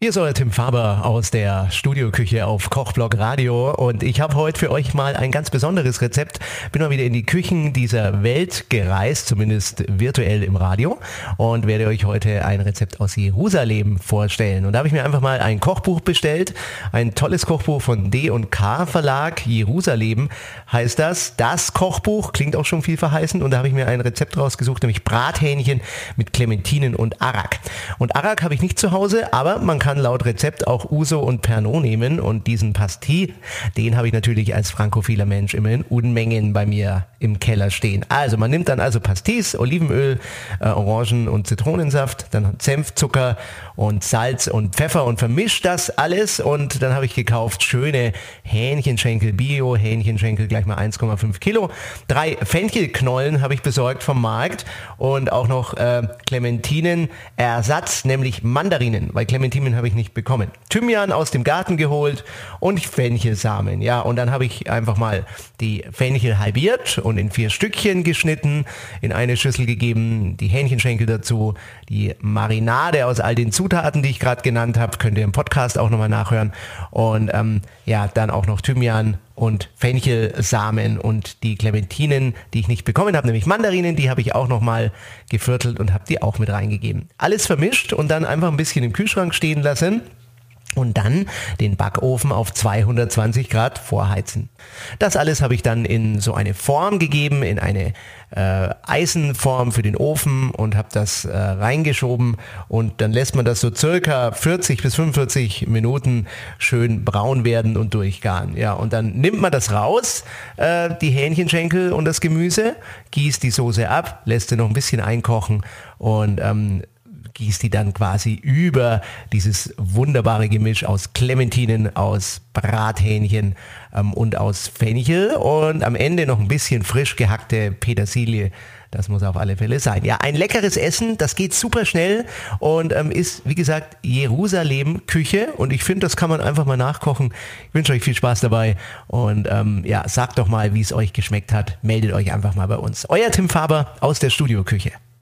Hier ist euer Tim Faber aus der Studioküche auf Kochblog Radio und ich habe heute für euch mal ein ganz besonderes Rezept. Bin mal wieder in die Küchen dieser Welt gereist, zumindest virtuell im Radio und werde euch heute ein Rezept aus Jerusalem vorstellen. Und da habe ich mir einfach mal ein Kochbuch bestellt, ein tolles Kochbuch von D&K Verlag, Jerusalem heißt das. Das Kochbuch klingt auch schon viel verheißen und da habe ich mir ein Rezept rausgesucht, nämlich Brathähnchen mit Clementinen und Arak. Und Arak habe ich nicht zu Hause, aber man kann kann laut Rezept auch Uso und Pernod nehmen und diesen Pastis, den habe ich natürlich als frankophiler Mensch immer in Unmengen bei mir im Keller stehen. Also man nimmt dann also Pastis, Olivenöl, äh, Orangen- und Zitronensaft, dann Senf, Zucker und Salz und Pfeffer und vermischt das alles und dann habe ich gekauft schöne Hähnchenschenkel, Bio Hähnchenschenkel, gleich mal 1,5 Kilo. Drei Fenchelknollen habe ich besorgt vom Markt und auch noch äh, Clementinen Ersatz, nämlich Mandarinen, weil Clementinen habe ich nicht bekommen. Thymian aus dem Garten geholt und Fenchelsamen. Ja, und dann habe ich einfach mal die Fenchel halbiert und in vier Stückchen geschnitten, in eine Schüssel gegeben, die Hähnchenschenkel dazu, die Marinade aus all den Zutaten, die ich gerade genannt habe, könnt ihr im Podcast auch nochmal nachhören. Und ähm, ja, dann auch noch Thymian und Fenchelsamen und die Clementinen, die ich nicht bekommen habe, nämlich Mandarinen, die habe ich auch nochmal geviertelt und habe die auch mit reingegeben. Alles vermischt und dann einfach ein bisschen im Kühlschrank stehen lassen und dann den Backofen auf 220 Grad vorheizen. Das alles habe ich dann in so eine Form gegeben, in eine äh, Eisenform für den Ofen und habe das äh, reingeschoben und dann lässt man das so circa 40 bis 45 Minuten schön braun werden und durchgaren. Ja, und dann nimmt man das raus, äh, die Hähnchenschenkel und das Gemüse, gießt die Soße ab, lässt sie noch ein bisschen einkochen und ähm, gießt die dann quasi über dieses wunderbare Gemisch aus Clementinen, aus Brathähnchen ähm, und aus Fenchel und am Ende noch ein bisschen frisch gehackte Petersilie. Das muss auf alle Fälle sein. Ja, ein leckeres Essen, das geht super schnell und ähm, ist, wie gesagt, Jerusalem Küche und ich finde, das kann man einfach mal nachkochen. Ich wünsche euch viel Spaß dabei und ähm, ja, sagt doch mal, wie es euch geschmeckt hat. Meldet euch einfach mal bei uns. Euer Tim Faber aus der Studioküche.